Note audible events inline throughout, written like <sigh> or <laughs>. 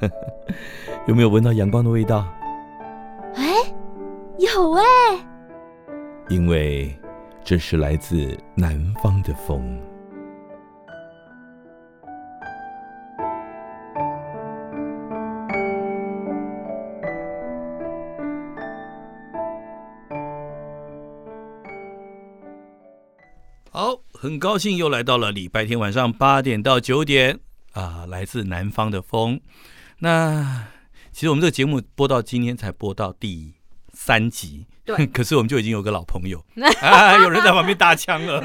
<laughs> 有没有闻到阳光的味道？哎，有哎。因为这是来自南方的风。好，很高兴又来到了礼拜天晚上八点到九点啊，来自南方的风。那其实我们这个节目播到今天才播到第三集。对，<laughs> 可是我们就已经有个老朋友 <laughs> 啊，有人在旁边搭腔了。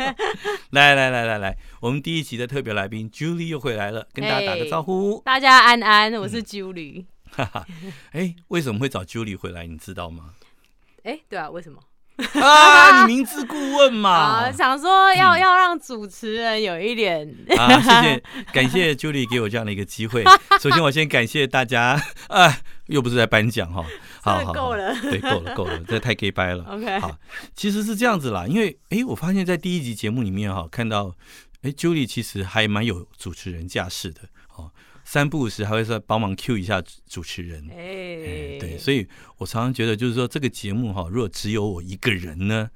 <laughs> 来来来来来，我们第一集的特别来宾 Julie 又回来了，跟大家打个招呼。大家安安，我是 Julie。哈哈，哎，为什么会找 Julie 回来？你知道吗？哎，对啊，为什么？<laughs> 啊，你明知故问嘛。啊，想说要、嗯、要让主持人有一点 <laughs> 啊，谢谢，感谢 Julie 给我这样的一个机会。<laughs> 首先，我先感谢大家啊，又不是在颁奖哈。好，好，够了，对，够了，够了，这太 gay 掰了。OK，好，其实是这样子啦，因为哎，我发现在第一集节目里面哈，看到哎，Julie 其实还蛮有主持人架势的哦，三不五时还会说帮忙 cue 一下主持人。哎，哎，对，所以我常常觉得就是说这个节目哈，如果只有我一个人呢，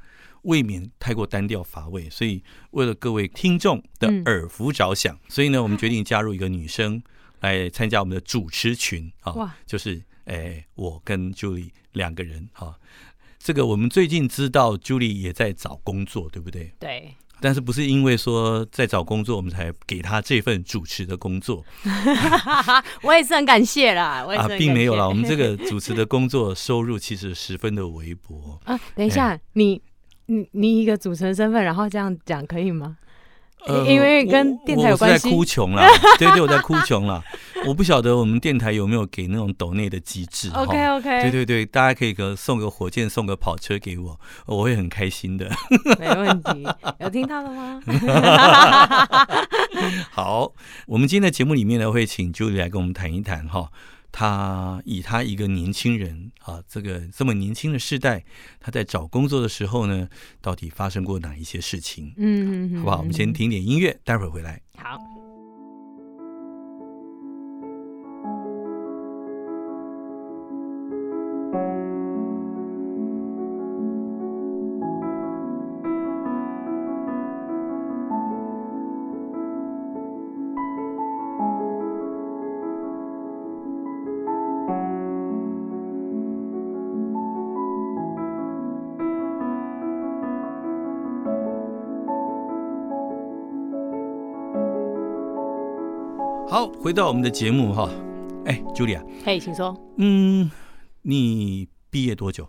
未免太过单调乏味，所以为了各位听众的耳福着想，嗯、所以呢，我们决定加入一个女生来参加我们的主持群啊，哇就是。哎，我跟 Julie 两个人哈，这个我们最近知道 Julie 也在找工作，对不对？对。但是不是因为说在找工作，我们才给他这份主持的工作？<laughs> 我也是很感谢啦，啊，并没有啦，我们 <laughs> 这个主持的工作收入其实十分的微薄啊。等一下，哎、你你你一个主持人身份，然后这样讲可以吗？呃，因为跟电台有关系。我，我是在哭穷啦，<laughs> 对对，我在哭穷啦。我不晓得我们电台有没有给那种抖内的机制。OK OK。对对对，大家可以个送个火箭，送个跑车给我，我会很开心的。没问题，<laughs> 有听到了吗？<laughs> 好，我们今天的节目里面呢，会请 Julie 来跟我们谈一谈哈。他以他一个年轻人啊，这个这么年轻的世代，他在找工作的时候呢，到底发生过哪一些事情？嗯，好不好？我们先听点音乐，待会儿回来。回到我们的节目哈，哎，Julia，嘿，请说。嗯，你毕业多久？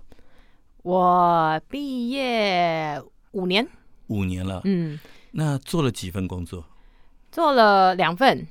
我毕业五年。五年了。嗯，那做了几份工作？做了两份。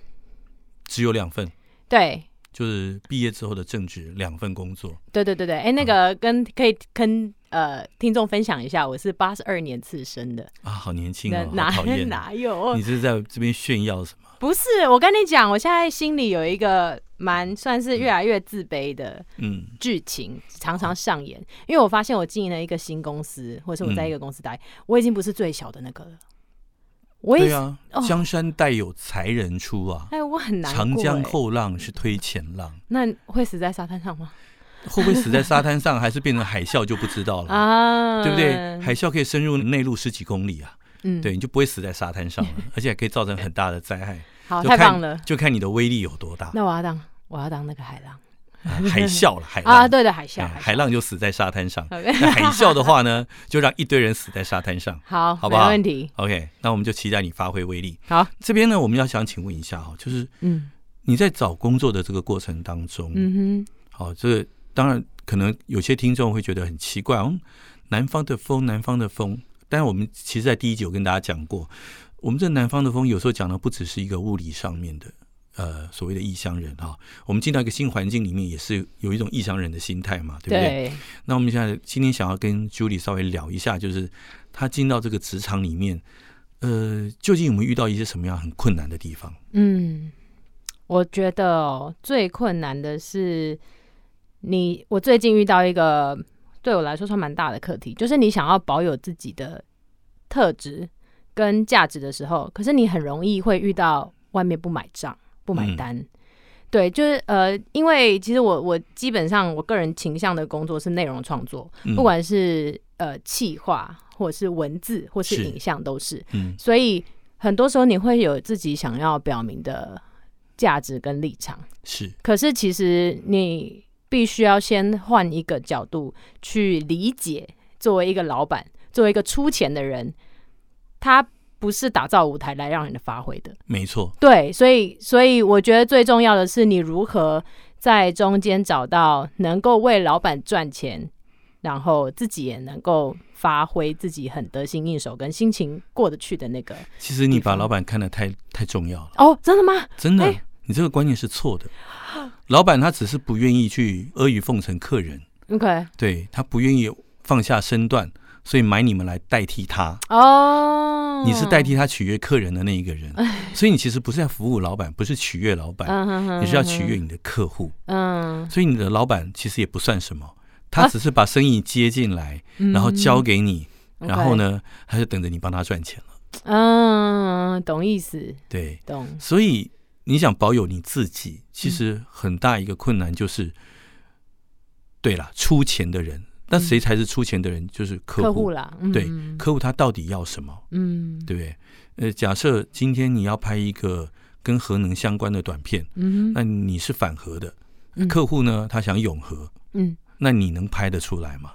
只有两份？对。就是毕业之后的正职两份工作。对对对对，哎，那个跟可以跟呃听众分享一下，我是八十二年次生的啊，好年轻哦，哪哪有？你是在这边炫耀什么？不是，我跟你讲，我现在心里有一个蛮算是越来越自卑的嗯剧情，常常上演。因为我发现我经营了一个新公司，或者是我在一个公司待，我已经不是最小的那个了。我也对啊，江山代有才人出啊！哎，我很难过。长江后浪是推前浪，那会死在沙滩上吗？会不会死在沙滩上，还是变成海啸就不知道了 <laughs> 啊？对不对？海啸可以深入内陆十几公里啊，嗯，对，你就不会死在沙滩上了，而且还可以造成很大的灾害。好，太棒了！就看你的威力有多大。那我要当，我要当那个海浪，海啸了，<laughs> 海浪啊，对的，海啸，海浪就死在沙滩上。那海啸的话呢，就让一堆人死在沙滩上。<laughs> 好，好不好？没问题。OK，那我们就期待你发挥威力。好，这边呢，我们要想请问一下哈，就是嗯，你在找工作的这个过程当中，嗯哼，好，这个当然可能有些听众会觉得很奇怪哦，南方的风，南方的风，但是我们其实，在第一集有跟大家讲过。我们这南方的风，有时候讲的不只是一个物理上面的，呃，所谓的异乡人哈。我们进到一个新环境里面，也是有一种异乡人的心态嘛，对不对？对。那我们现在今天想要跟 Julie 稍微聊一下，就是他进到这个职场里面，呃，究竟有没有遇到一些什么样很困难的地方？嗯，我觉得最困难的是你，我最近遇到一个对我来说算蛮大的课题，就是你想要保有自己的特质跟价值的时候，可是你很容易会遇到外面不买账、不买单。嗯、对，就是呃，因为其实我我基本上我个人倾向的工作是内容创作，嗯、不管是呃企划或者是文字或是影像都是，是嗯，所以很多时候你会有自己想要表明的价值跟立场，是，可是其实你。必须要先换一个角度去理解，作为一个老板，作为一个出钱的人，他不是打造舞台来让人发挥的。没错，对，所以，所以我觉得最重要的是，你如何在中间找到能够为老板赚钱，然后自己也能够发挥自己很得心应手跟心情过得去的那个。其实你把老板看得太太重要了。哦，真的吗？真的，欸、你这个观念是错的。<laughs> 老板他只是不愿意去阿谀奉承客人，OK，对，他不愿意放下身段，所以买你们来代替他。哦，你是代替他取悦客人的那一个人，所以你其实不是在服务老板，不是取悦老板，你是要取悦你的客户。嗯，所以你的老板其实也不算什么，他只是把生意接进来，然后交给你，然后呢，他就等着你帮他赚钱了。嗯，懂意思，对，懂，所以。你想保有你自己，其实很大一个困难就是，嗯、对了，出钱的人，那谁才是出钱的人？就是客户，客户啦。嗯、对，客户他到底要什么？嗯，对不对？呃，假设今天你要拍一个跟核能相关的短片，嗯，那你是反核的，嗯、客户呢，他想永和，嗯，那你能拍得出来吗？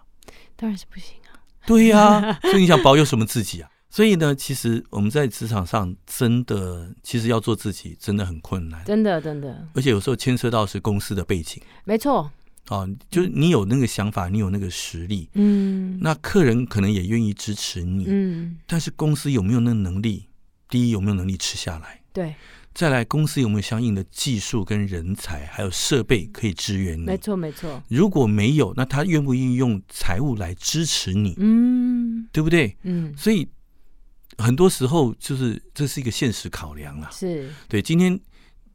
当然是不行啊。对呀、啊，<laughs> 所以你想保有什么自己啊？所以呢，其实我们在职场上真的，其实要做自己真的很困难，真的真的。而且有时候牵涉到是公司的背景，没错。哦，就是你有那个想法，你有那个实力，嗯，那客人可能也愿意支持你，嗯。但是公司有没有那个能力？第一，有没有能力吃下来？对。再来，公司有没有相应的技术跟人才，还有设备可以支援你？没错，没错。如果没有，那他愿不愿意用财务来支持你？嗯，对不对？嗯。所以。很多时候就是这是一个现实考量啊，是对。今天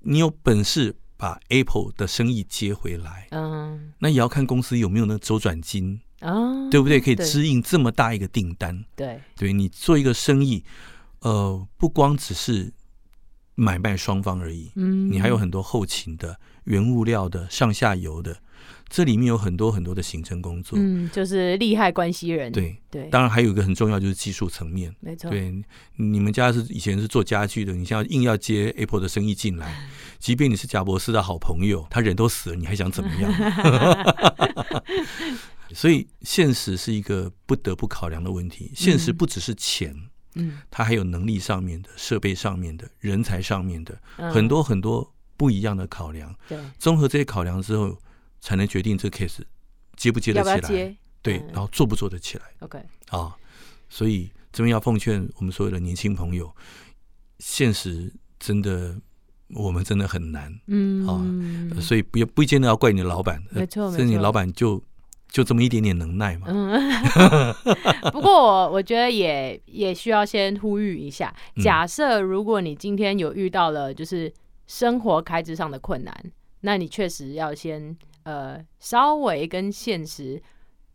你有本事把 Apple 的生意接回来，嗯，那也要看公司有没有那周转金，啊，对不对？可以支应这么大一个订单，对，对你做一个生意，呃，不光只是买卖双方而已，嗯，你还有很多后勤的、原物料的、上下游的。这里面有很多很多的行政工作，嗯，就是利害关系人，对对。当然还有一个很重要就是技术层面，没错。对，你们家是以前是做家具的，你现在硬要接 Apple 的生意进来，<laughs> 即便你是贾博士的好朋友，他人都死了，你还想怎么样？<laughs> 所以现实是一个不得不考量的问题。现实不只是钱，嗯，它还有能力上面的、设备上面的、人才上面的很多很多不一样的考量。对，综合这些考量之后。才能决定这个 case 接不接得起来，要不要对，嗯、然后做不做得起来。OK，啊，所以这边要奉劝我们所有的年轻朋友，现实真的我们真的很难，嗯。啊，所以不要不见得要怪你的老板，没错，甚至你老板就就这么一点点能耐嘛。嗯，<laughs> 不过我我觉得也也需要先呼吁一下，假设如果你今天有遇到了就是生活开支上的困难，那你确实要先。呃，稍微跟现实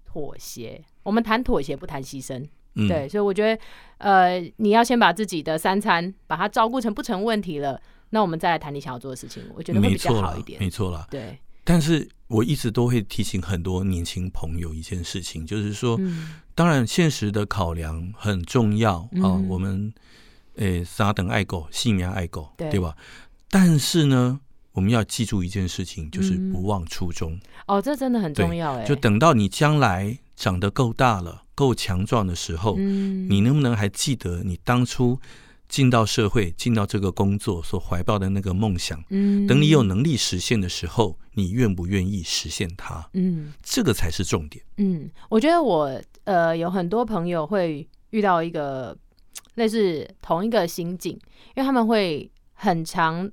妥协。我们谈妥协，不谈牺牲。嗯、对，所以我觉得，呃，你要先把自己的三餐把它照顾成不成问题了，那我们再来谈你想要做的事情。我觉得会比较好一点。没错啦。对。但是我一直都会提醒很多年轻朋友一件事情，就是说，嗯、当然现实的考量很重要啊。嗯、我们，诶，撒等爱狗，信仰爱狗，对，对吧？但是呢。我们要记住一件事情，就是不忘初衷。嗯、哦，这真的很重要哎。就等到你将来长得够大了、够强壮的时候，嗯、你能不能还记得你当初进到社会、进到这个工作所怀抱的那个梦想？嗯，等你有能力实现的时候，你愿不愿意实现它？嗯，这个才是重点。嗯，我觉得我呃有很多朋友会遇到一个类似同一个心境，因为他们会很常。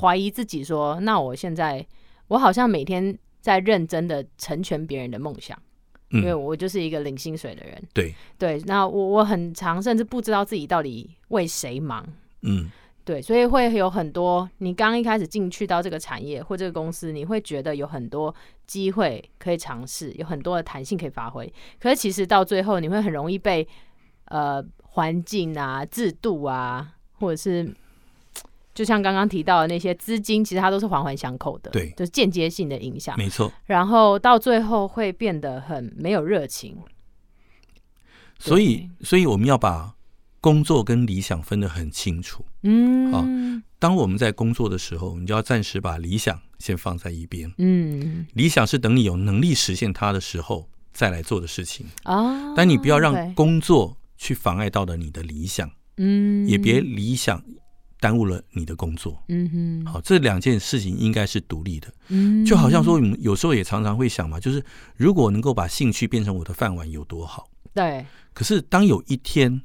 怀疑自己说：“那我现在，我好像每天在认真的成全别人的梦想，嗯、因为我就是一个领薪水的人。对对，那我我很常甚至不知道自己到底为谁忙。嗯，对，所以会有很多你刚一开始进去到这个产业或这个公司，你会觉得有很多机会可以尝试，有很多的弹性可以发挥。可是其实到最后，你会很容易被呃环境啊、制度啊，或者是就像刚刚提到的那些资金，其实它都是环环相扣的，对，就是间接性的影响，没错。然后到最后会变得很没有热情。所以，所以我们要把工作跟理想分得很清楚。嗯，好。当我们在工作的时候，你就要暂时把理想先放在一边。嗯，理想是等你有能力实现它的时候再来做的事情。啊，但你不要让工作去妨碍到了你的理想。嗯，也别理想耽误了你的工作。嗯哼，好，这两件事情应该是独立的。嗯，就好像说，我们有时候也常常会想嘛，就是如果能够把兴趣变成我的饭碗，有多好。对。可是，当有一天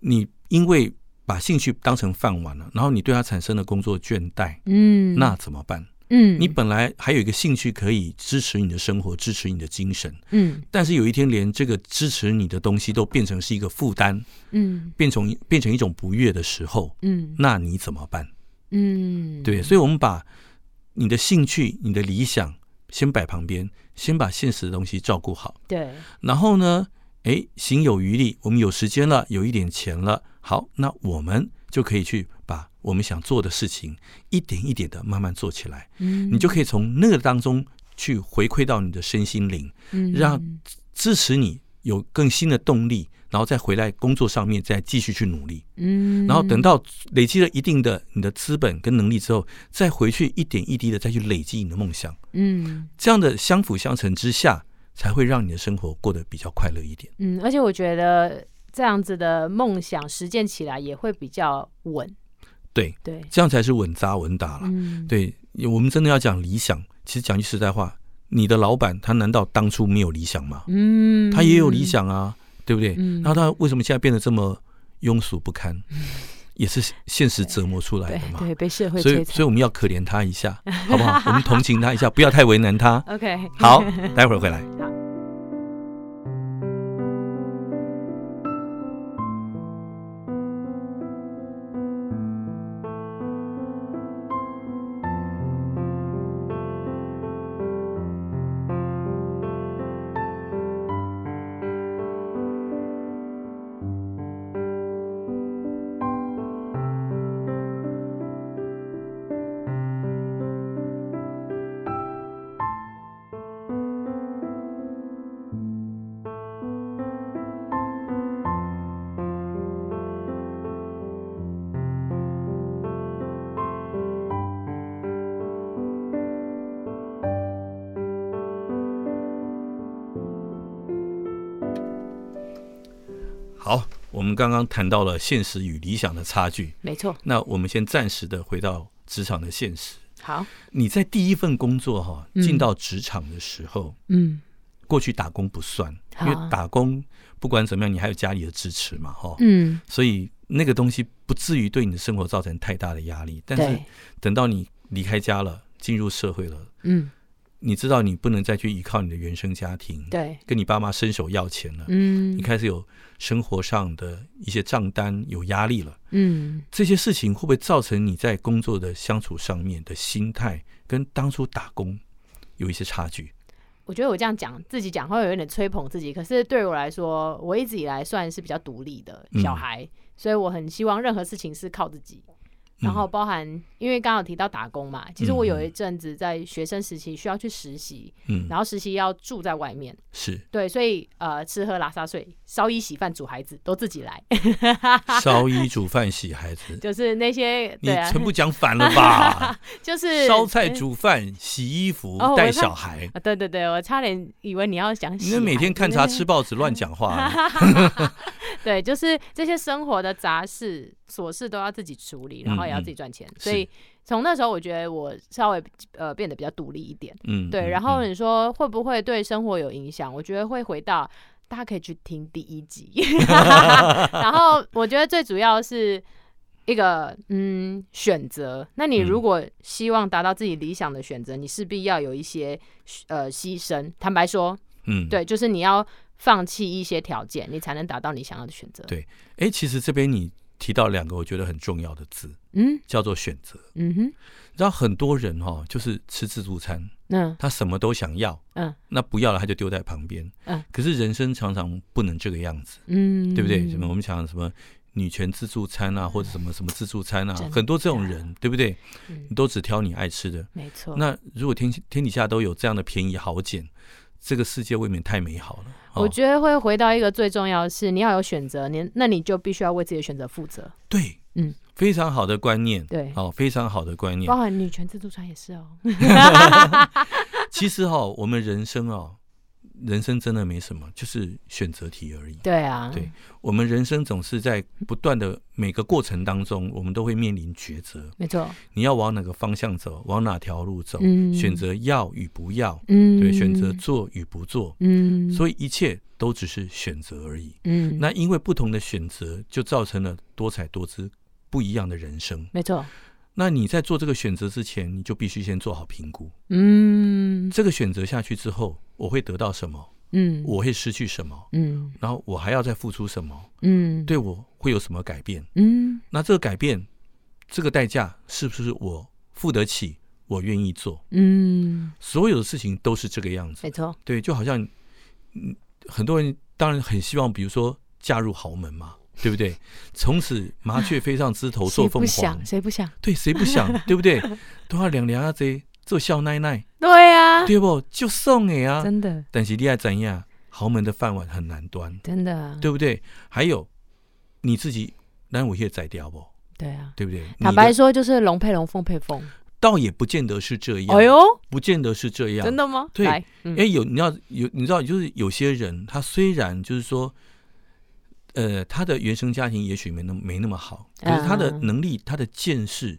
你因为把兴趣当成饭碗了，然后你对它产生了工作倦怠，嗯，那怎么办？嗯，你本来还有一个兴趣可以支持你的生活，支持你的精神，嗯，但是有一天连这个支持你的东西都变成是一个负担，嗯，变成变成一种不悦的时候，嗯，那你怎么办？嗯，对，所以我们把你的兴趣、你的理想先摆旁边，先把现实的东西照顾好，对，然后呢？哎，行有余力，我们有时间了，有一点钱了，好，那我们就可以去把我们想做的事情一点一点的慢慢做起来。嗯，你就可以从那个当中去回馈到你的身心灵，嗯，让支持你有更新的动力，然后再回来工作上面再继续去努力。嗯，然后等到累积了一定的你的资本跟能力之后，再回去一点一滴的再去累积你的梦想。嗯，这样的相辅相成之下。才会让你的生活过得比较快乐一点。嗯，而且我觉得这样子的梦想实践起来也会比较稳。对对，这样才是稳扎稳打了。嗯，对，我们真的要讲理想。其实讲句实在话，你的老板他难道当初没有理想吗？嗯，他也有理想啊，对不对？嗯，然后他为什么现在变得这么庸俗不堪？嗯 <laughs> 也是现实折磨出来的嘛，对，对，被社会，所以所以我们要可怜他一下，好不好？我们同情他一下，不要太为难他。<laughs> OK，好，待会儿回来。好，们刚刚谈到了现实与理想的差距，没错。那我们先暂时的回到职场的现实。好，你在第一份工作哈进到职场的时候，嗯，过去打工不算，因为打工不管怎么样，你还有家里的支持嘛，哈，嗯，所以那个东西不至于对你的生活造成太大的压力。但是等到你离开家了，进入社会了，嗯。你知道你不能再去依靠你的原生家庭，对，跟你爸妈伸手要钱了，嗯，你开始有生活上的一些账单，有压力了，嗯，这些事情会不会造成你在工作的相处上面的心态跟当初打工有一些差距？我觉得我这样讲自己讲话有点吹捧自己，可是对我来说，我一直以来算是比较独立的小孩，嗯，所以我很希望任何事情是靠自己。然后包含，因为刚刚有提到打工嘛，其实我有一阵子在学生时期需要去实习，嗯，然后实习要住在外面，是对，所以呃，吃喝拉撒睡、烧衣洗饭、煮孩子都自己来。<laughs> 烧衣煮饭洗孩子，就是那些你全部讲反了吧？<laughs> 就是烧菜煮饭、洗衣服、带小孩。对对对，我差点以为你要讲。你们每天看茶吃报纸乱讲话。<laughs> 对，就是这些生活的杂事、琐事都要自己处理，然后也要自己赚钱。嗯嗯，所以从那时候，我觉得我稍微呃变得比较独立一点。嗯，对。然后你说会不会对生活有影响？我觉得会回到大家可以去听第一集。<laughs> <laughs> 然后我觉得最主要是一个嗯选择。那你如果希望达到自己理想的选择，你势必要有一些呃牺牲。坦白说，嗯，对，就是你要。放弃一些条件，你才能达到你想要的选择。对，哎，其实这边你提到两个我觉得很重要的字，嗯，叫做选择。嗯哼，你知道很多人哈、哦，就是吃自助餐，嗯，他什么都想要，嗯，那不要了他就丢在旁边，嗯，可是人生常常不能这个样子，嗯，对不对？什么我们讲什么女权自助餐啊，或者什么什么自助餐啊，很多这种人，对不对？嗯。你都只挑你爱吃的，没错。那如果天天底下都有这样的便宜好捡，这个世界未免太美好了。哦、我觉得会回到一个最重要的是，你要有选择，你那你就必须要为自己的选择负责。对，嗯，非常好的观念，对，哦，非常好的观念，包含女权自助餐也是哦。<laughs> 其实哈、哦，我们人生哦，人生真的没什么，就是选择题而已。对啊，对，我们人生总是在不断的每个过程当中，我们都会面临抉择。没错，你要往哪个方向走，往哪条路走，嗯、选择要与不要，嗯，对，选择做与不做，嗯，所以一切都只是选择而已。嗯，那因为不同的选择，就造成了多彩多姿、不一样的人生。没错。那你在做这个选择之前，你就必须先做好评估。嗯，这个选择下去之后，我会得到什么？嗯，我会失去什么？嗯，然后我还要再付出什么？嗯，对我会有什么改变？嗯，那这个改变，这个代价是不是我付得起？我愿意做？嗯，所有的事情都是这个样子。没错。对，就好像，嗯，很多人当然很希望，比如说嫁入豪门嘛。对不对？从此麻雀飞上枝头做凤凰，谁不想？谁不想？对，谁不想？<laughs> 对不对？都要两两啊，这做笑奶奶。对呀、啊，对不？就送你啊，真的。但是你要怎样？豪门的饭碗很难端，真的，对不对？还有你自己，难我也宰掉不？对啊，对不对？坦白说，就是龙配龙，凤配凤，倒也不见得是这样。哎呦，不见得是这样，真的吗？对，哎、嗯，有你要有，你知道，就是有些人，他虽然就是说。呃，他的原生家庭也许没那么没那么好，可是他的能力、他的见识，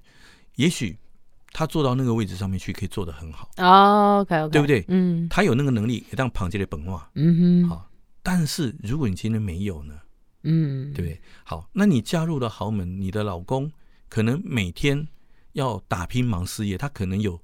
也许他坐到那个位置上面去，可以做得很好。哦，OK，OK，对不对？嗯，他有那个能力，也当旁接的本话。嗯哼，好。但是如果你今天没有呢？嗯，对不对？好，那你加入了豪门，你的老公可能每天要打拼忙事业，他可能有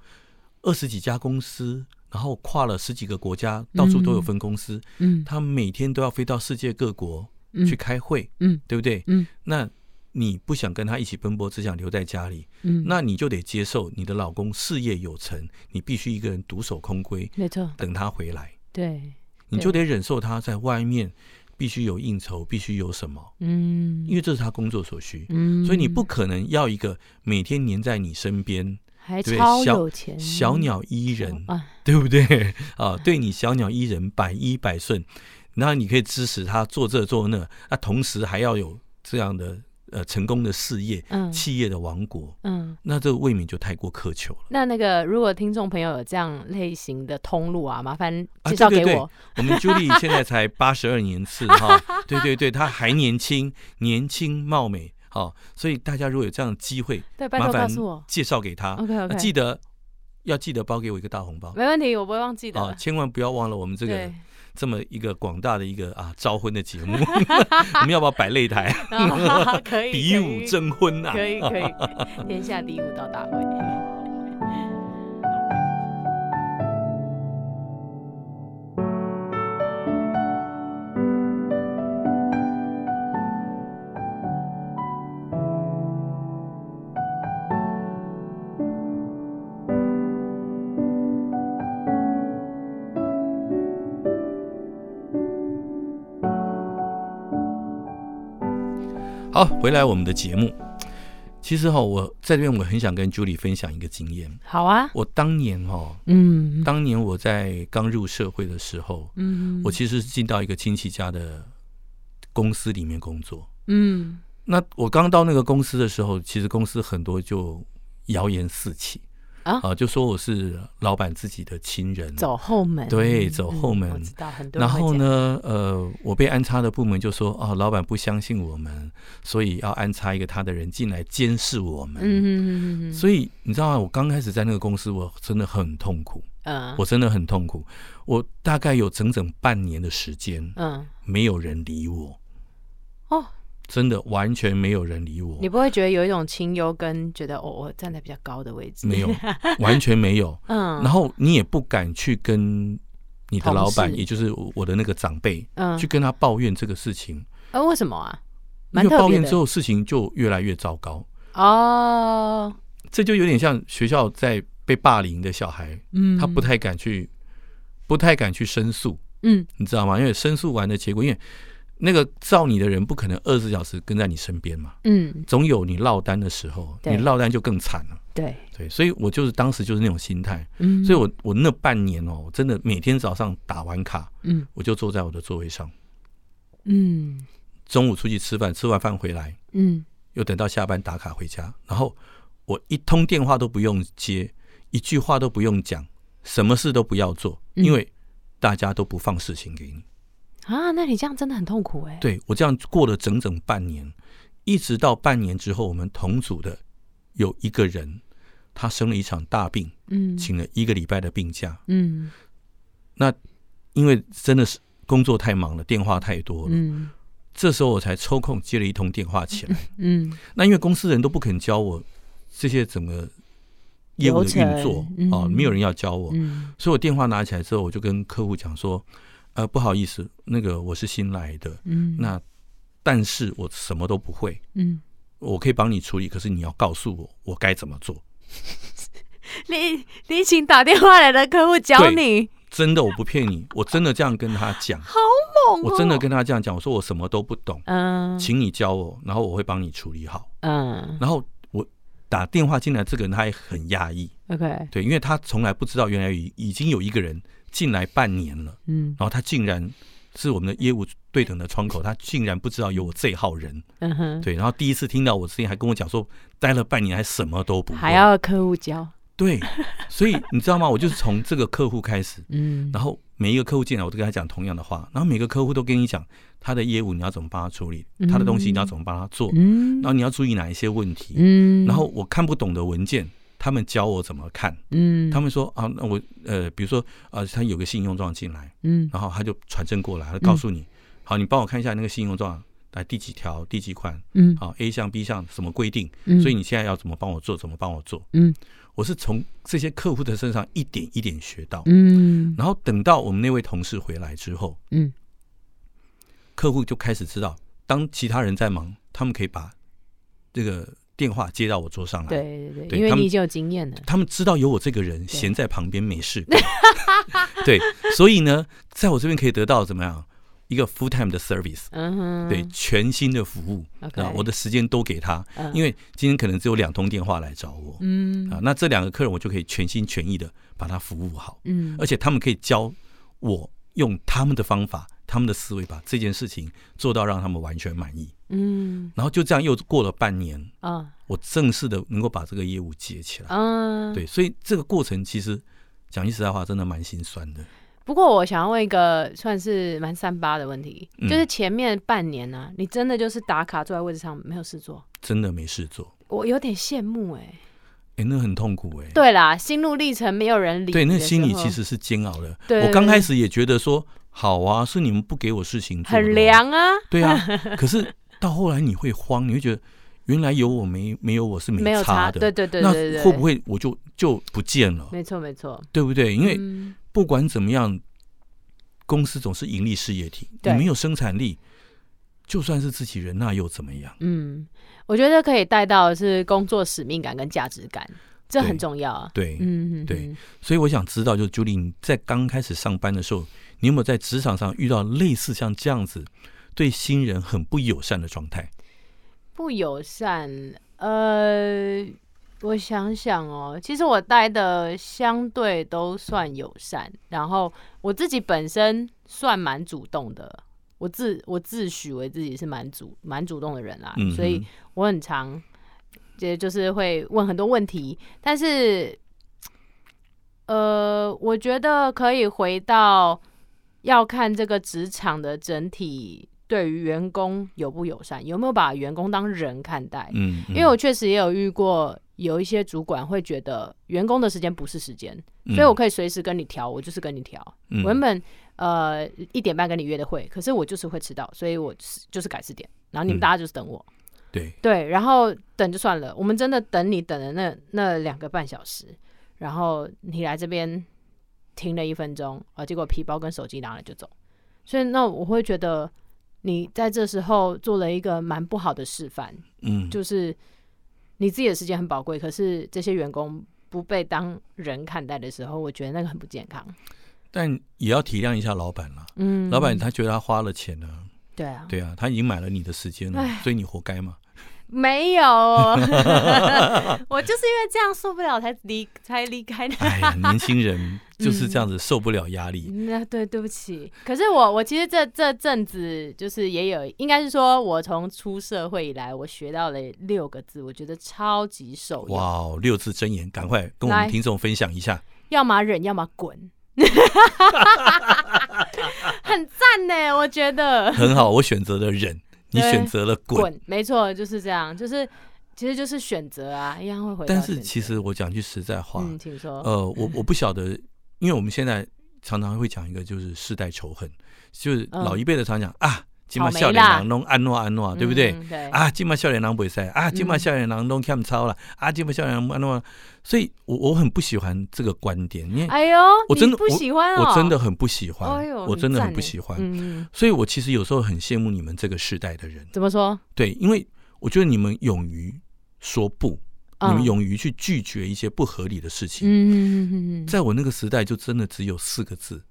二十几家公司。然后跨了十几个国家，到处都有分公司。嗯，他每天都要飞到世界各国。去开会，嗯，对不对？嗯，那你不想跟他一起奔波，只想留在家里，嗯，那你就得接受你的老公事业有成，你必须一个人独守空闺，没错，等他回来，对，你就得忍受他在外面必须有应酬，必须有什么，嗯，因为这是他工作所需，嗯，所以你不可能要一个每天黏在你身边，还超有钱，小鸟依人，啊，对不对？啊，对你小鸟依人，百依百顺。那你可以支持他做这做那，那同时还要有这样的呃成功的事业，嗯，企业的王国，嗯，那这个未免就太过苛求了。那那个如果听众朋友有这样类型的通路啊，麻烦介绍给我。啊、对对对我们 Julie 现在才八十二年次哈，<laughs> 对对对，她还年轻，年轻貌美，好，所以大家如果有这样的机会，对，拜托告诉我，介绍给他。OK OK，记得要记得包给我一个大红包，没问题，我不会忘记的。啊，千万不要忘了我们这个。这么一个广大的一个啊招婚的节目，<laughs> 我们要不要摆擂台？<laughs> 可以，<laughs> 比武征婚啊！可以可以，天下第一武道大会。好，回来我们的节目。其实哈，我在这边我很想跟 Julie 分享一个经验。好啊，我当年哈，嗯，当年我在刚入社会的时候，嗯，我其实是进到一个亲戚家的公司里面工作。嗯，那我刚到那个公司的时候，其实公司很多就谣言四起。啊，就说我是老板自己的亲人，走后门，对，走后门。嗯、我知道很多。然后呢，呃，我被安插的部门就说，哦，老板不相信我们，所以要安插一个他的人进来监视我们。嗯嗯嗯。所以你知道吗？我刚开始在那个公司，我真的很痛苦。嗯。我真的很痛苦。我大概有整整半年的时间，嗯，没有人理我。哦。真的完全没有人理我，你不会觉得有一种清幽，跟觉得哦，我站在比较高的位置？没有，<laughs> 完全没有。嗯，然后你也不敢去跟你的老板，也就是我的那个长辈，嗯，去跟他抱怨这个事情。呃，为什么啊？因为抱怨之后事情就越来越糟糕哦。这就有点像学校在被霸凌的小孩，嗯，他不太敢去，不太敢去申诉，嗯，你知道吗？因为申诉完的结果，因为那个罩你的人不可能二十四小时跟在你身边嘛，嗯，总有你落单的时候，你落单就更惨了，对。对，所以我就是当时就是那种心态，嗯，所以我我那半年哦，真的每天早上打完卡，嗯，我就坐在我的座位上，嗯，中午出去吃饭，吃完饭回来，嗯，又等到下班打卡回家，然后我一通电话都不用接，一句话都不用讲，什么事都不要做，因为大家都不放事情给你。啊，那你这样真的很痛苦哎。对，我这样过了整整半年，一直到半年之后，我们同组的有一个人，他生了一场大病，嗯，请了一个礼拜的病假，嗯，那因为真的是工作太忙了，电话太多了，嗯，这时候我才抽空接了一通电话起来，嗯，那因为公司人都不肯教我这些整个业务的运作，啊，没有人要教我，所以我电话拿起来之后，我就跟客户讲说。呃，不好意思，那个我是新来的，嗯，那但是我什么都不会，嗯，我可以帮你处理，可是你要告诉我我该怎么做。<laughs> 你你请打电话来的客户教你，真的我不骗你，我真的这样跟他讲，<laughs> 好猛哦，我真的跟他这样讲，我说我什么都不懂，嗯，请你教我，然后我会帮你处理好，嗯，然后我打电话进来，这个人他也很压抑，OK，对，因为他从来不知道原来已已经有一个人。进来半年了，嗯，然后他竟然是我们的业务对等的窗口，他竟然不知道有我这号人，嗯哼，对，然后第一次听到我之前还跟我讲说，待了半年还什么都不会，还要客户教，对，所以你知道吗？我就是从这个客户开始，嗯，然后每一个客户进来，我都跟他讲同样的话，然后每个客户都跟你讲他的业务你要怎么帮他处理，他的东西你要怎么帮他做，嗯，然后你要注意哪一些问题，嗯，然后我看不懂的文件。他们教我怎么看，嗯，他们说啊，那我呃，比如说啊，他有个信用状进来，嗯，然后他就传真过来，他告诉你，好，你帮我看一下那个信用状，来第几条、第几款，嗯，好，A 项、B 项什么规定，所以你现在要怎么帮我做，怎么帮我做，嗯，我是从这些客户的身上一点一点学到，嗯，然后等到我们那位同事回来之后，嗯，客户就开始知道，当其他人在忙，他们可以把这个。电话接到我桌上来，对对对，对因为你已经有经验了，他们知道有我这个人闲在旁边没事，<laughs> 对，所以呢，在我这边可以得到怎么样一个 full time 的 service，嗯哼，对，全新的服务啊，我的时间都给他，因为今天可能只有两通电话来找我，嗯。啊，那这两个客人我就可以全心全意的把他服务好，嗯，而且他们可以教我用他们的方法。他们的思维把这件事情做到让他们完全满意，嗯，然后就这样又过了半年啊，我正式的能够把这个业务接起来，嗯，对，所以这个过程其实讲句实在话，真的蛮心酸的。不过我想要问一个算是蛮三八的问题，就是前面半年呢，你真的就是打卡坐在位置上没有事做，真的没事做，我有点羡慕哎，哎，那很痛苦哎，对啦，心路历程没有人理，对，那心里其实是煎熬的。我刚开始也觉得说。好啊，是你们不给我事情做，很凉啊。对啊，<laughs> 可是到后来你会慌，你会觉得原来有我没没有我是没差的，对对对，那会不会我就就不见了？没错没错，对不对？因为不管怎么样，公司总是盈利事业体，你没有生产力，就算是自己人，那又怎么样？嗯，我觉得可以带到的是工作使命感跟价值感。这很重要啊！对，嗯，对，所以我想知道，就是 Julie，你在刚开始上班的时候，你有没有在职场上遇到类似像这样子对新人很不友善的状态？不友善，呃，我想想哦，其实我待的相对都算友善，然后我自己本身算蛮主动的，我自我自诩为自己是蛮主蛮主动的人啦，嗯、所以我很常。也就是会问很多问题，但是，呃，我觉得可以回到要看这个职场的整体对于员工友不友善，有没有把员工当人看待。嗯，嗯，因为我确实也有遇过有一些主管会觉得员工的时间不是时间，所以我可以随时跟你调，我就是跟你调。嗯，我原本呃一点半跟你约的会，可是我就是会迟到，所以我就是改四点，然后你们大家就是等我。嗯对对，然后等就算了，我们真的等你等了那那两个半小时，然后你来这边停了一分钟，啊，结果皮包跟手机拿了就走，所以那我会觉得你在这时候做了一个蛮不好的示范，嗯，就是你自己的时间很宝贵，可是这些员工不被当人看待的时候，我觉得那个很不健康。但也要体谅一下老板了，嗯，老板他觉得他花了钱呢，对啊，对啊，他已经买了你的时间了，所以你活该嘛。没有，<laughs> 我就是因为这样受不了才离才离开的。哎呀，年轻人就是这样子受不了压力。<laughs> 那、嗯、对，对不起。可是我我其实这这阵子就是也有，应该是说我从出社会以来，我学到了六个字，我觉得超级受用。哇，六字真言，赶快跟我们听众分享一下。要么忍，要么滚。<laughs> 很赞呢，我觉得。很好，我选择了忍。你选择了滚，没错，就是这样，就是其实就是选择啊，一样会回。但是其实我讲句实在话，嗯，请说，呃，我我不晓得，因为我们现在常常会讲一个就是世代仇恨，就是老一辈的常讲啊。金马笑脸郎拢安诺安诺，对不对？嗯、对啊，金马笑脸郎不会赛啊，金马笑脸郎拢欠操了啊，金马笑脸郎安诺，所以我我很不喜欢这个观点，因为哎呦，我真的不喜欢、哦我，我真的很不喜欢，哎、我真的很不喜欢，嗯、所以我其实有时候很羡慕你们这个世代的人。怎么说？对，因为我觉得你们勇于说不，嗯、你们勇于去拒绝一些不合理的事情。嗯，在我那个时代，就真的只有四个字。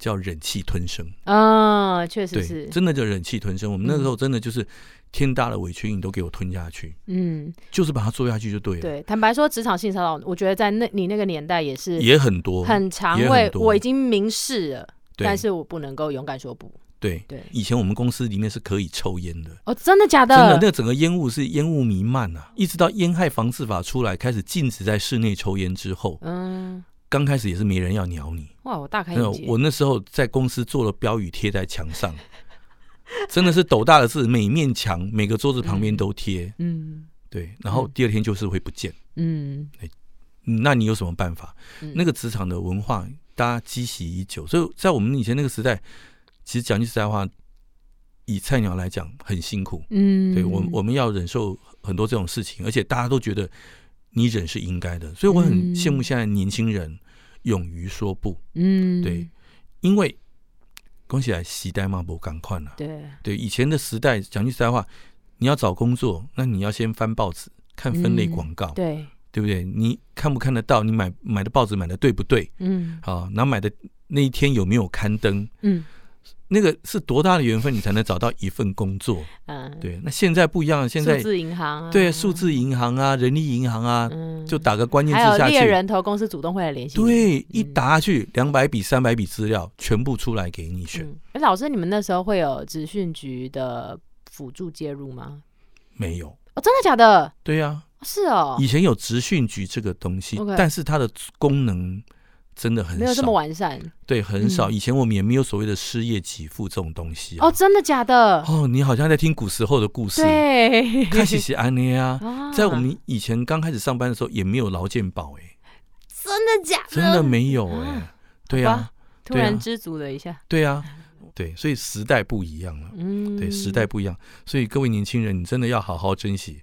叫忍气吞声啊，确实是，真的叫忍气吞声。我们那个时候真的就是天大的委屈，你都给我吞下去，嗯，就是把它做下去就对了。对，坦白说，职场性骚扰，我觉得在那你那个年代也是也很多，很常会。我已经明示了，但是我不能够勇敢说不。对对，以前我们公司里面是可以抽烟的哦，真的假的？真的，那整个烟雾是烟雾弥漫啊，一直到烟害防治法出来，开始禁止在室内抽烟之后，嗯。刚开始也是没人要鸟你哇！我大开眼界。我那时候在公司做了标语贴在墙上，真的是斗大的字，每面墙每个桌子旁边都贴。嗯，对。然后第二天就是会不见。嗯，那你有什么办法？那个职场的文化大家积习已久，所以在我们以前那个时代，其实讲句实在话，以菜鸟来讲很辛苦。嗯，对我我们要忍受很多这种事情，而且大家都觉得。你忍是应该的，所以我很羡慕现在年轻人勇于说不。嗯，对，因为恭喜来时代嘛，不赶快了。对对，以前的时代讲句实在话，你要找工作，那你要先翻报纸看分类广告，对对不对？你看不看得到？你买买的报纸买的对不对？嗯，好，然后买的那一天有没有刊登？嗯。那个是多大的缘分，你才能找到一份工作？嗯，对。那现在不一样，现在数字银行啊，对，数字银行啊，人力银行啊，嗯，就打个关键字下去，猎人头公司主动会来联系。对，一打下去，两百笔、三百笔资料全部出来给你选。哎，老师，你们那时候会有职训局的辅助介入吗？没有。哦，真的假的？对呀，是哦。以前有职训局这个东西，但是它的功能。真的很少，没有这么完善，对，很少。以前我们也没有所谓的失业给付这种东西哦，真的假的？哦，你好像在听古时候的故事。对，开始是安妮 <laughs> 啊，在我们以前刚开始上班的时候，也没有劳健保哎，真的假的？真的没有哎，对呀，突然知足了一下，对啊，对，所以时代不一样了，嗯，对，时代不一样，所以各位年轻人，你真的要好好珍惜。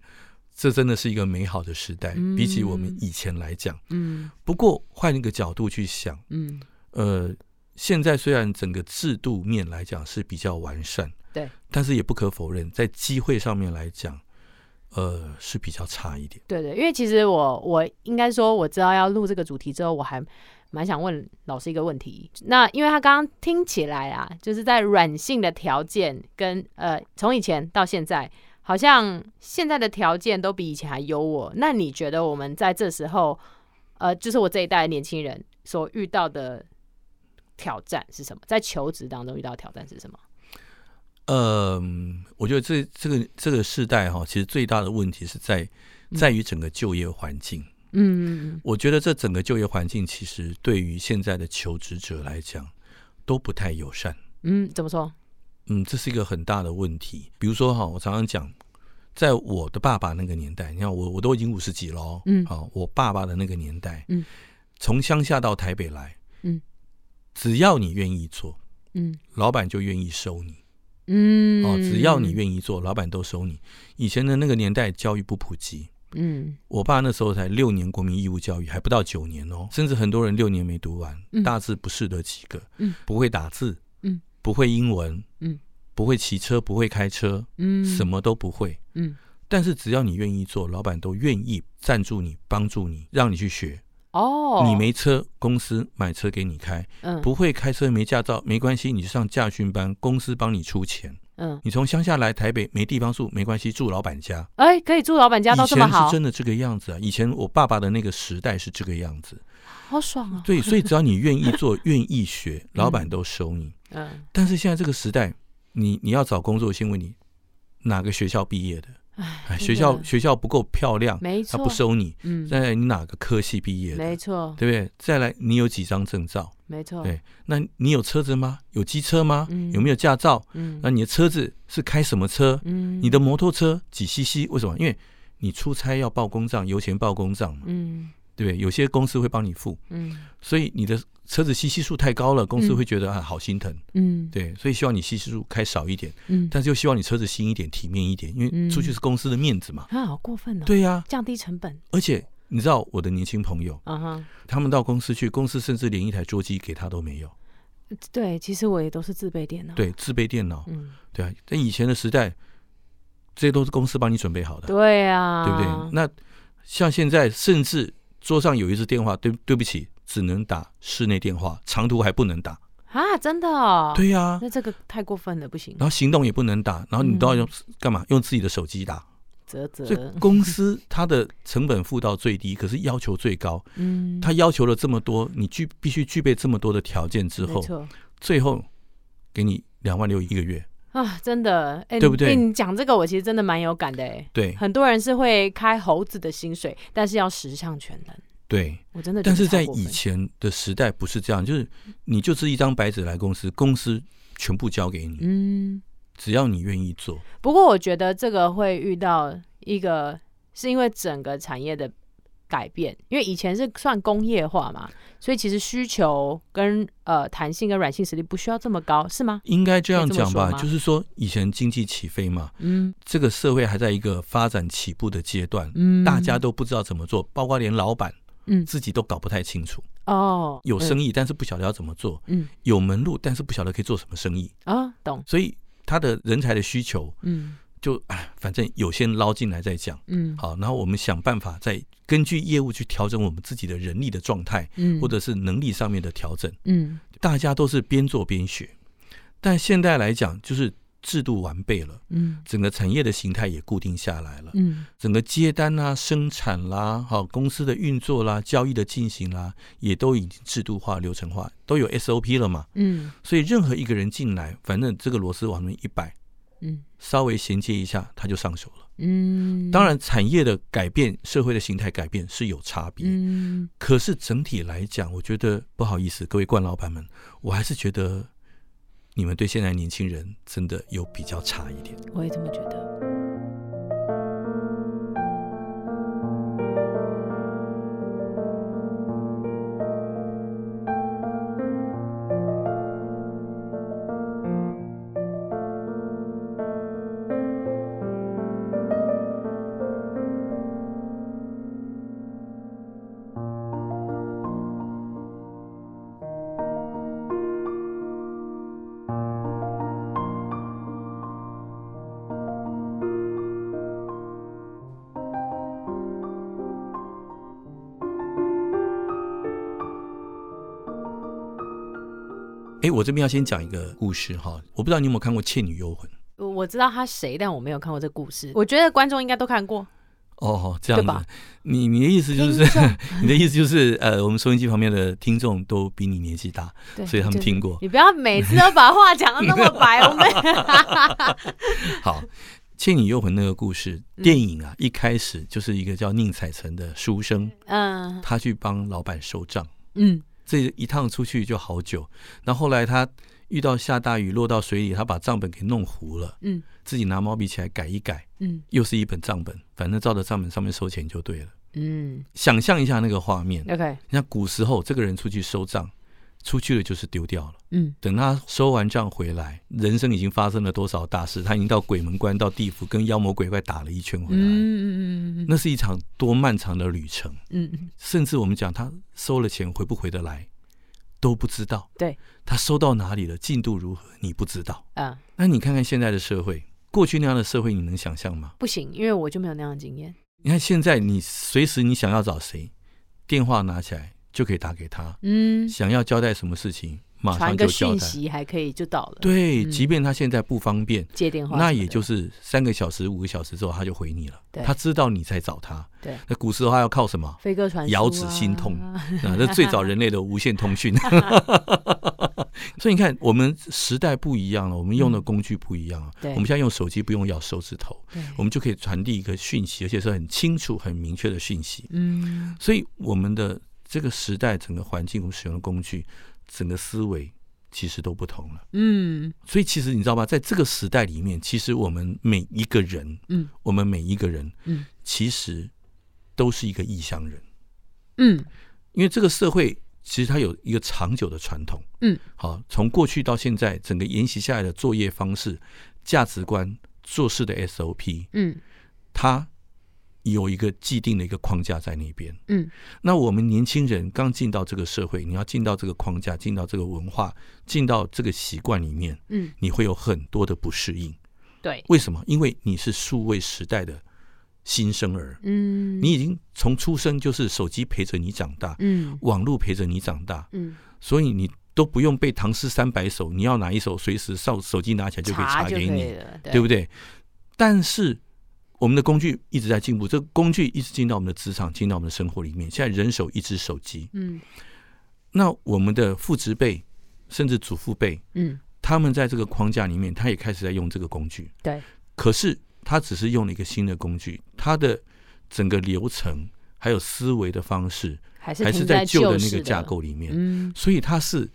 这真的是一个美好的时代，嗯、比起我们以前来讲。嗯，不过换一个角度去想，嗯，呃，现在虽然整个制度面来讲是比较完善，对，但是也不可否认，在机会上面来讲，呃，是比较差一点。对对，因为其实我我应该说，我知道要录这个主题之后，我还蛮想问老师一个问题。那因为他刚刚听起来啊，就是在软性的条件跟呃，从以前到现在。好像现在的条件都比以前还优渥，那你觉得我们在这时候，呃，就是我这一代的年轻人所遇到的挑战是什么？在求职当中遇到的挑战是什么？呃，我觉得这这个这个世代哈，其实最大的问题是在在于整个就业环境。嗯，我觉得这整个就业环境其实对于现在的求职者来讲都不太友善。嗯，怎么说？嗯，这是一个很大的问题。比如说哈，我常常讲，在我的爸爸那个年代，你看我我都已经五十几了，嗯，好，我爸爸的那个年代，嗯，从乡下到台北来，嗯，只要你愿意做，嗯，老板就愿意收你，嗯，哦，只要你愿意做，老板都收你。以前的那个年代，教育不普及，嗯，我爸那时候才六年国民义务教育，还不到九年哦，甚至很多人六年没读完，大字不识得几个，嗯，不会打字。不会英文，嗯，不会骑车，不会开车，嗯，什么都不会，嗯，但是只要你愿意做，老板都愿意赞助你，帮助你，让你去学。哦，你没车，公司买车给你开，嗯，不会开车，没驾照，没关系，你就上驾训班，公司帮你出钱。嗯，你从乡下来台北没地方住，没关系，住老板家。哎，可以住老板家，到这么好。以前是真的这个样子啊！以前我爸爸的那个时代是这个样子，好爽啊！对，所以只要你愿意做，<laughs> 愿意学，老板都收你。嗯，但是现在这个时代，你你要找工作，先问你哪个学校毕业的。哎，学校学校不够漂亮，没错，他不收你。嗯，再来你哪个科系毕业的？没错，对不对？再来你有几张证照？没错，对。那你有车子吗？有机车吗？嗯，有没有驾照？嗯，那你的车子是开什么车？嗯，你的摩托车几 CC？为什么？因为你出差要报公账，油钱报公账嘛。嗯，对不对？有些公司会帮你付。嗯，所以你的。车子吸气数太高了，公司会觉得啊好心疼，嗯，对，所以希望你吸气数开少一点，嗯，但是又希望你车子新一点、体面一点，因为出去是公司的面子嘛。啊，好过分哦！对呀，降低成本。而且你知道我的年轻朋友，啊哈，他们到公司去，公司甚至连一台桌机给他都没有。对，其实我也都是自备电脑。对，自备电脑，嗯，对啊，在以前的时代，这些都是公司帮你准备好的。对啊，对不对？那像现在，甚至桌上有一只电话，对，对不起。只能打室内电话，长途还不能打啊！真的哦？对呀、啊，那这个太过分了，不行。然后行动也不能打，然后你都要用干嘛？用自己的手机打。啧啧。所以公司它的成本付到最低，可是要求最高。嗯。他要求了这么多，你具必须具备这么多的条件之后，最后给你两万六一个月啊！真的，哎，对不对？你讲这个，我其实真的蛮有感的，哎。对。很多人是会开猴子的薪水，但是要十项全能。对，我真的，但是在以前的时代不是这样，就是你就是一张白纸来公司，公司全部交给你，嗯，只要你愿意做。不过我觉得这个会遇到一个，是因为整个产业的改变，因为以前是算工业化嘛，所以其实需求跟呃弹性跟软性实力不需要这么高，是吗？应该这样讲吧，就是说以前经济起飞嘛，嗯，这个社会还在一个发展起步的阶段，嗯，大家都不知道怎么做，包括连老板。嗯，自己都搞不太清楚哦。有生意，但是不晓得要怎么做。嗯，有门路，但是不晓得可以做什么生意啊。懂。所以他的人才的需求，嗯，就哎，反正有先捞进来再讲。嗯，好，然后我们想办法再根据业务去调整我们自己的人力的状态，嗯，或者是能力上面的调整。嗯，大家都是边做边学，但现在来讲就是。制度完备了，嗯，整个产业的形态也固定下来了，嗯，整个接单啊、生产啦、好公司的运作啦、交易的进行啦，也都已经制度化、流程化，都有 SOP 了嘛，嗯，所以任何一个人进来，反正这个螺丝往那一摆，嗯，稍微衔接一下，他就上手了，嗯，当然产业的改变、社会的形态改变是有差别，嗯，可是整体来讲，我觉得不好意思，各位冠老板们，我还是觉得。你们对现在年轻人真的有比较差一点，我也这么觉得。哎，我这边要先讲一个故事哈，我不知道你有没有看过《倩女幽魂》。我知道他谁，但我没有看过这故事。我觉得观众应该都看过。哦，这样子。你你的意思就是，<laughs> 你的意思就是，呃，我们收音机旁边的听众都比你年纪大，所以他们听过。你不要每次都把话讲的那么白，我们。<laughs> 好，《倩女幽魂》那个故事电影啊，一开始就是一个叫宁采臣的书生，嗯，他去帮老板收账，嗯。这一趟出去就好久，然后后来他遇到下大雨，落到水里，他把账本给弄糊了，嗯，自己拿毛笔起来改一改，嗯，又是一本账本，反正照着账本上面收钱就对了，嗯，想象一下那个画面，OK，你看古时候这个人出去收账。出去了就是丢掉了，嗯，等他收完账回来，人生已经发生了多少大事？他已经到鬼门关、到地府，跟妖魔鬼怪打了一圈回来，嗯嗯嗯，那是一场多漫长的旅程，嗯，甚至我们讲他收了钱回不回得来，都不知道。对，他收到哪里了，进度如何，你不知道。嗯，那你看看现在的社会，过去那样的社会，你能想象吗？不行，因为我就没有那样的经验。你看现在，你随时你想要找谁，电话拿起来就可以打给他。嗯，想要交代什么事情。马上就交代讯息还可以就到了。对，即便他现在不方便接电话，那也就是三个小时、五个小时之后他就回你了。他知道你在找他。对，那古时候他要靠什么？飞鸽传书、遥指心痛 <laughs> 啊，这最早人类的无线通讯。<laughs> 所以你看，我们时代不一样了，我们用的工具不一样了。我们现在用手机不用咬手指头，我们就可以传递一个讯息，而且是很清楚、很明确的讯息。嗯，所以我们的这个时代整个环境，我们使用的工具。整个思维其实都不同了，嗯，所以其实你知道吗？在这个时代里面，其实我们每一个人，嗯，我们每一个人，嗯，其实都是一个异乡人，嗯，因为这个社会其实它有一个长久的传统，嗯，好，从过去到现在，整个沿袭下来的作业方式、价值观、做事的 SOP，嗯，它。有一个既定的一个框架在那边，嗯，那我们年轻人刚进到这个社会，你要进到这个框架，进到这个文化，进到这个习惯里面，嗯，你会有很多的不适应，对，为什么？因为你是数位时代的新生儿，嗯，你已经从出生就是手机陪着你长大，嗯，网络陪着你长大，嗯，所以你都不用背唐诗三百首，你要哪一首，随时手手机拿起来就可以查给你，对，对不对？但是。我们的工具一直在进步，这个工具一直进到我们的职场，进到我们的生活里面。现在人手一只手机，嗯，那我们的父职辈甚至祖父辈，嗯，他们在这个框架里面，他也开始在用这个工具，对。可是他只是用了一个新的工具，他的整个流程还有思维的方式，还是在旧的那个架构里面，嗯。所以他是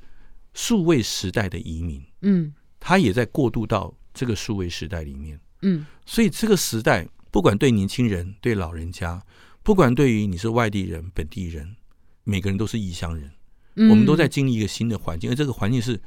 数位时代的移民，嗯，他也在过渡到这个数位时代里面。嗯，所以这个时代，不管对年轻人、对老人家，不管对于你是外地人、本地人，每个人都是异乡人。嗯，我们都在经历一个新的环境，而这个环境是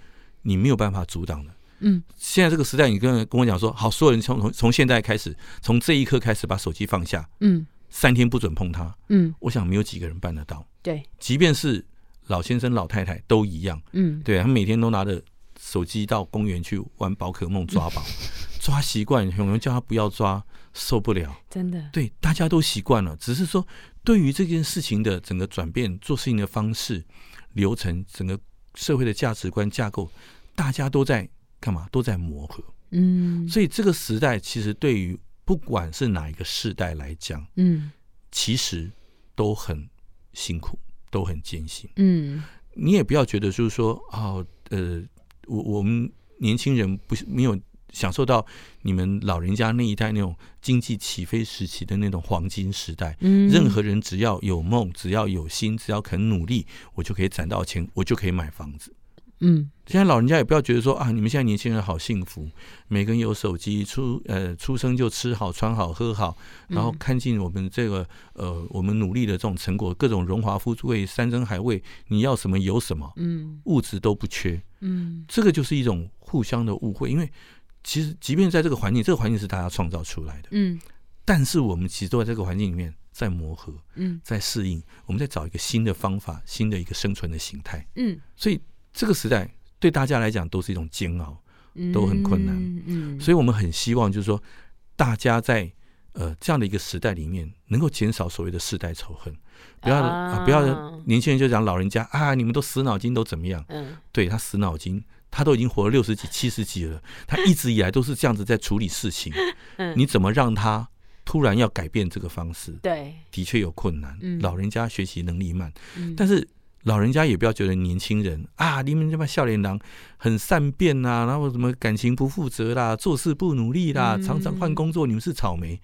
你没有办法阻挡的。嗯，现在这个时代，你跟跟我讲说，好，所有人从从从现在开始，从这一刻开始把手机放下，嗯，三天不准碰它，嗯，我想没有几个人办得到。对，即便是老先生、老太太都一样。嗯，对，他每天都拿着手机到公园去玩宝可梦抓宝。<laughs> 嗯抓习惯，有人叫他不要抓，受不了。真的，对，大家都习惯了。只是说，对于这件事情的整个转变、做事情的方式、流程、整个社会的价值观架构，大家都在干嘛？都在磨合。嗯，所以这个时代其实对于不管是哪一个世代来讲，嗯，其实都很辛苦，都很艰辛。嗯，你也不要觉得就是说，哦，呃，我我们年轻人不没有。享受到你们老人家那一代那种经济起飞时期的那种黄金时代，嗯，任何人只要有梦，只要有心，只要肯努力，我就可以攒到钱，我就可以买房子。嗯，现在老人家也不要觉得说啊，你们现在年轻人好幸福，每个人有手机，出呃出生就吃好穿好喝好，然后看尽我们这个呃我们努力的这种成果，各种荣华富贵、山珍海味，你要什么有什么，嗯，物质都不缺，嗯，这个就是一种互相的误会，因为。其实，即便在这个环境，这个环境是大家创造出来的，嗯，但是我们其实都在这个环境里面在磨合，嗯，在适应，我们在找一个新的方法，新的一个生存的形态，嗯，所以这个时代对大家来讲都是一种煎熬，都很困难，嗯，所以我们很希望就是说，大家在呃这样的一个时代里面，能够减少所谓的世代仇恨，不要啊，不要年轻人就讲老人家啊，你们都死脑筋都怎么样？嗯，对他死脑筋。他都已经活了六十几、七十几了，他一直以来都是这样子在处理事情。<laughs> 你怎么让他突然要改变这个方式？对，的确有困难。老人家学习能力慢，但是老人家也不要觉得年轻人啊，你们这帮笑脸郎很善变呐，然后什么感情不负责啦，做事不努力啦，常常换工作，你们是草莓。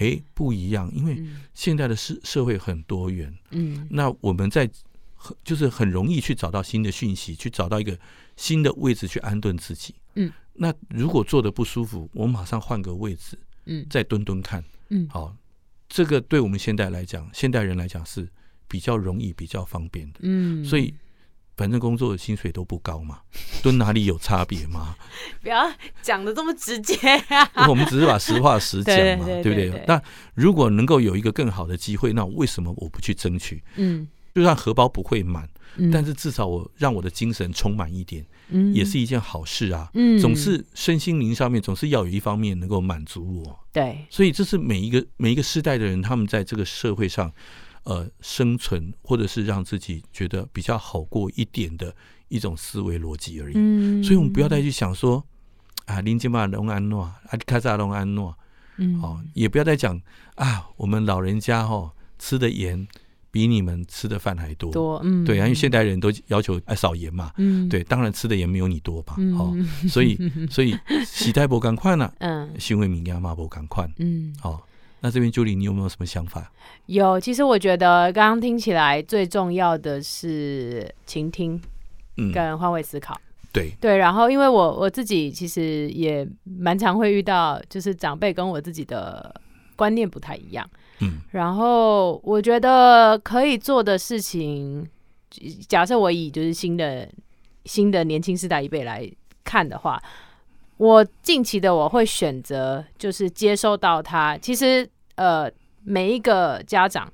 哎，不一样，因为现在的社社会很多元。嗯，那我们在就是很容易去找到新的讯息，去找到一个。新的位置去安顿自己，嗯，那如果坐的不舒服，我马上换个位置，嗯，再蹲蹲看，嗯，好，这个对我们现代来讲，现代人来讲是比较容易、比较方便的，嗯，所以反正工作的薪水都不高嘛，<laughs> 蹲哪里有差别吗？<laughs> 不要讲的这么直接啊！<laughs> 我们只是把实话实讲嘛，对不对？那如果能够有一个更好的机会，那为什么我不去争取？嗯。就算荷包不会满，嗯、但是至少我让我的精神充满一点，嗯，也是一件好事啊。嗯，总是身心灵上面总是要有一方面能够满足我。对，所以这是每一个每一个世代的人，他们在这个社会上，呃，生存或者是让自己觉得比较好过一点的一种思维逻辑而已。嗯，所以我们不要再去想说啊，林金马龙安诺啊，卡萨龙安诺，嗯，哦，也不要再讲啊，我们老人家哈、哦、吃的盐。比你们吃的饭还多，多，嗯，对啊，因为现代人都要求爱少盐嘛，嗯，对，当然吃的也没有你多吧，嗯、哦，所以，<laughs> 所以喜代伯赶快呢，嗯，行为民亚嘛伯赶快，嗯，好，那这边 Julie 你有没有什么想法？有，其实我觉得刚刚听起来最重要的是倾听，跟换位思考，嗯、对，对，然后因为我我自己其实也蛮常会遇到，就是长辈跟我自己的观念不太一样。嗯，然后我觉得可以做的事情，假设我以就是新的新的年轻世代一辈来看的话，我近期的我会选择就是接收到他。其实呃，每一个家长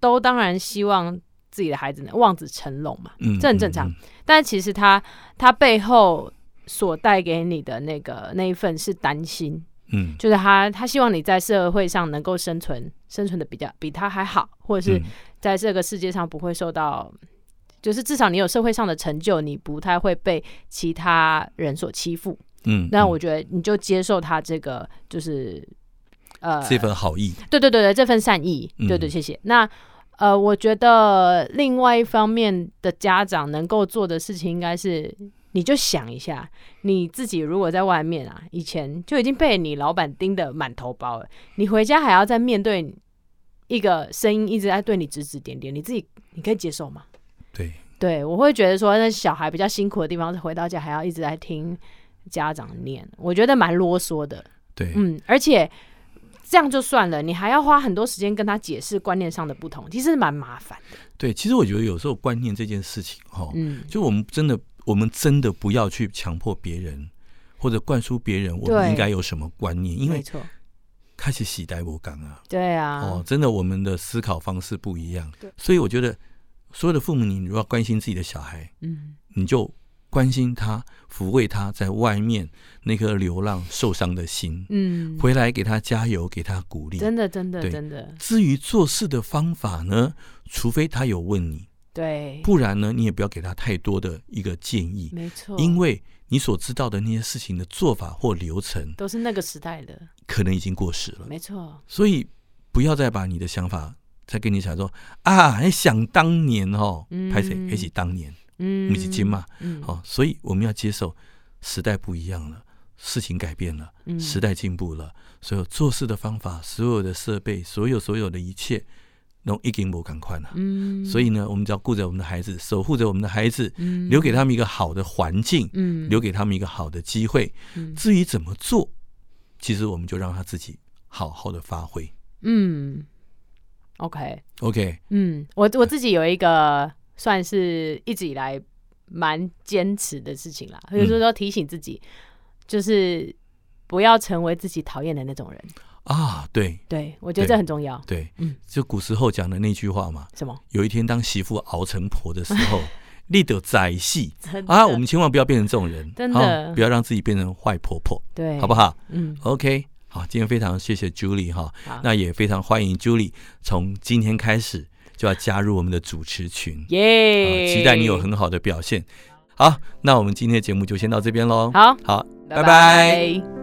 都当然希望自己的孩子能望子成龙嘛，嗯，这很正常。但其实他他背后所带给你的那个那一份是担心。嗯，就是他，他希望你在社会上能够生存，生存的比较比他还好，或者是在这个世界上不会受到，嗯、就是至少你有社会上的成就，你不太会被其他人所欺负。嗯，那我觉得你就接受他这个，就是呃这份好意，对对对对，这份善意，对对，对，谢谢。嗯、那呃，我觉得另外一方面的家长能够做的事情，应该是。你就想一下，你自己如果在外面啊，以前就已经被你老板盯得满头包了，你回家还要再面对一个声音一直在对你指指点点，你自己你可以接受吗？对，对我会觉得说，那小孩比较辛苦的地方是回到家还要一直在听家长念，我觉得蛮啰嗦的。对，嗯，而且这样就算了，你还要花很多时间跟他解释观念上的不同，其实蛮麻烦的。对，其实我觉得有时候观念这件事情，哈，嗯，就我们真的。我们真的不要去强迫别人，或者灌输别人我们应该有什么观念，因为开始时代不同啊，对啊，哦，真的我们的思考方式不一样，所以我觉得所有的父母，你如果要关心自己的小孩，嗯，你就关心他，抚慰他在外面那颗流浪受伤的心，嗯，回来给他加油，给他鼓励，真的，真的，真的。至于做事的方法呢，除非他有问你。对，不然呢，你也不要给他太多的一个建议。没错，因为你所知道的那些事情的做法或流程，都是那个时代的，可能已经过时了。没错，所以不要再把你的想法再跟你讲说啊，想当年哦，拍谁？一起当年，嗯，不是今嘛，嗯，好，所以我们要接受时代不一样了，事情改变了，时代进步了，所有做事的方法，所有的设备，所有所有的一切。都已经不赶快了，嗯，所以呢，我们只要顾着我们的孩子，守护着我们的孩子，嗯，留给他们一个好的环境，嗯，留给他们一个好的机会，嗯，至于怎么做，其实我们就让他自己好好的发挥，嗯. Okay. 嗯，我我自己有一个算是一直以来蛮坚持的事情啦，就是说说提醒自己，就是不要成为自己讨厌的那种人。啊，对，对，我觉得这很重要。对，嗯，就古时候讲的那句话嘛，什么？有一天当媳妇熬成婆的时候，<laughs> 立得宰戏啊！我们千万不要变成这种人，真的，不要让自己变成坏婆婆，对，好不好？嗯，OK，好，今天非常谢谢 Julie 哈，那也非常欢迎 Julie 从今天开始就要加入我们的主持群，耶！期待你有很好的表现。好，那我们今天的节目就先到这边喽。好，好，拜拜。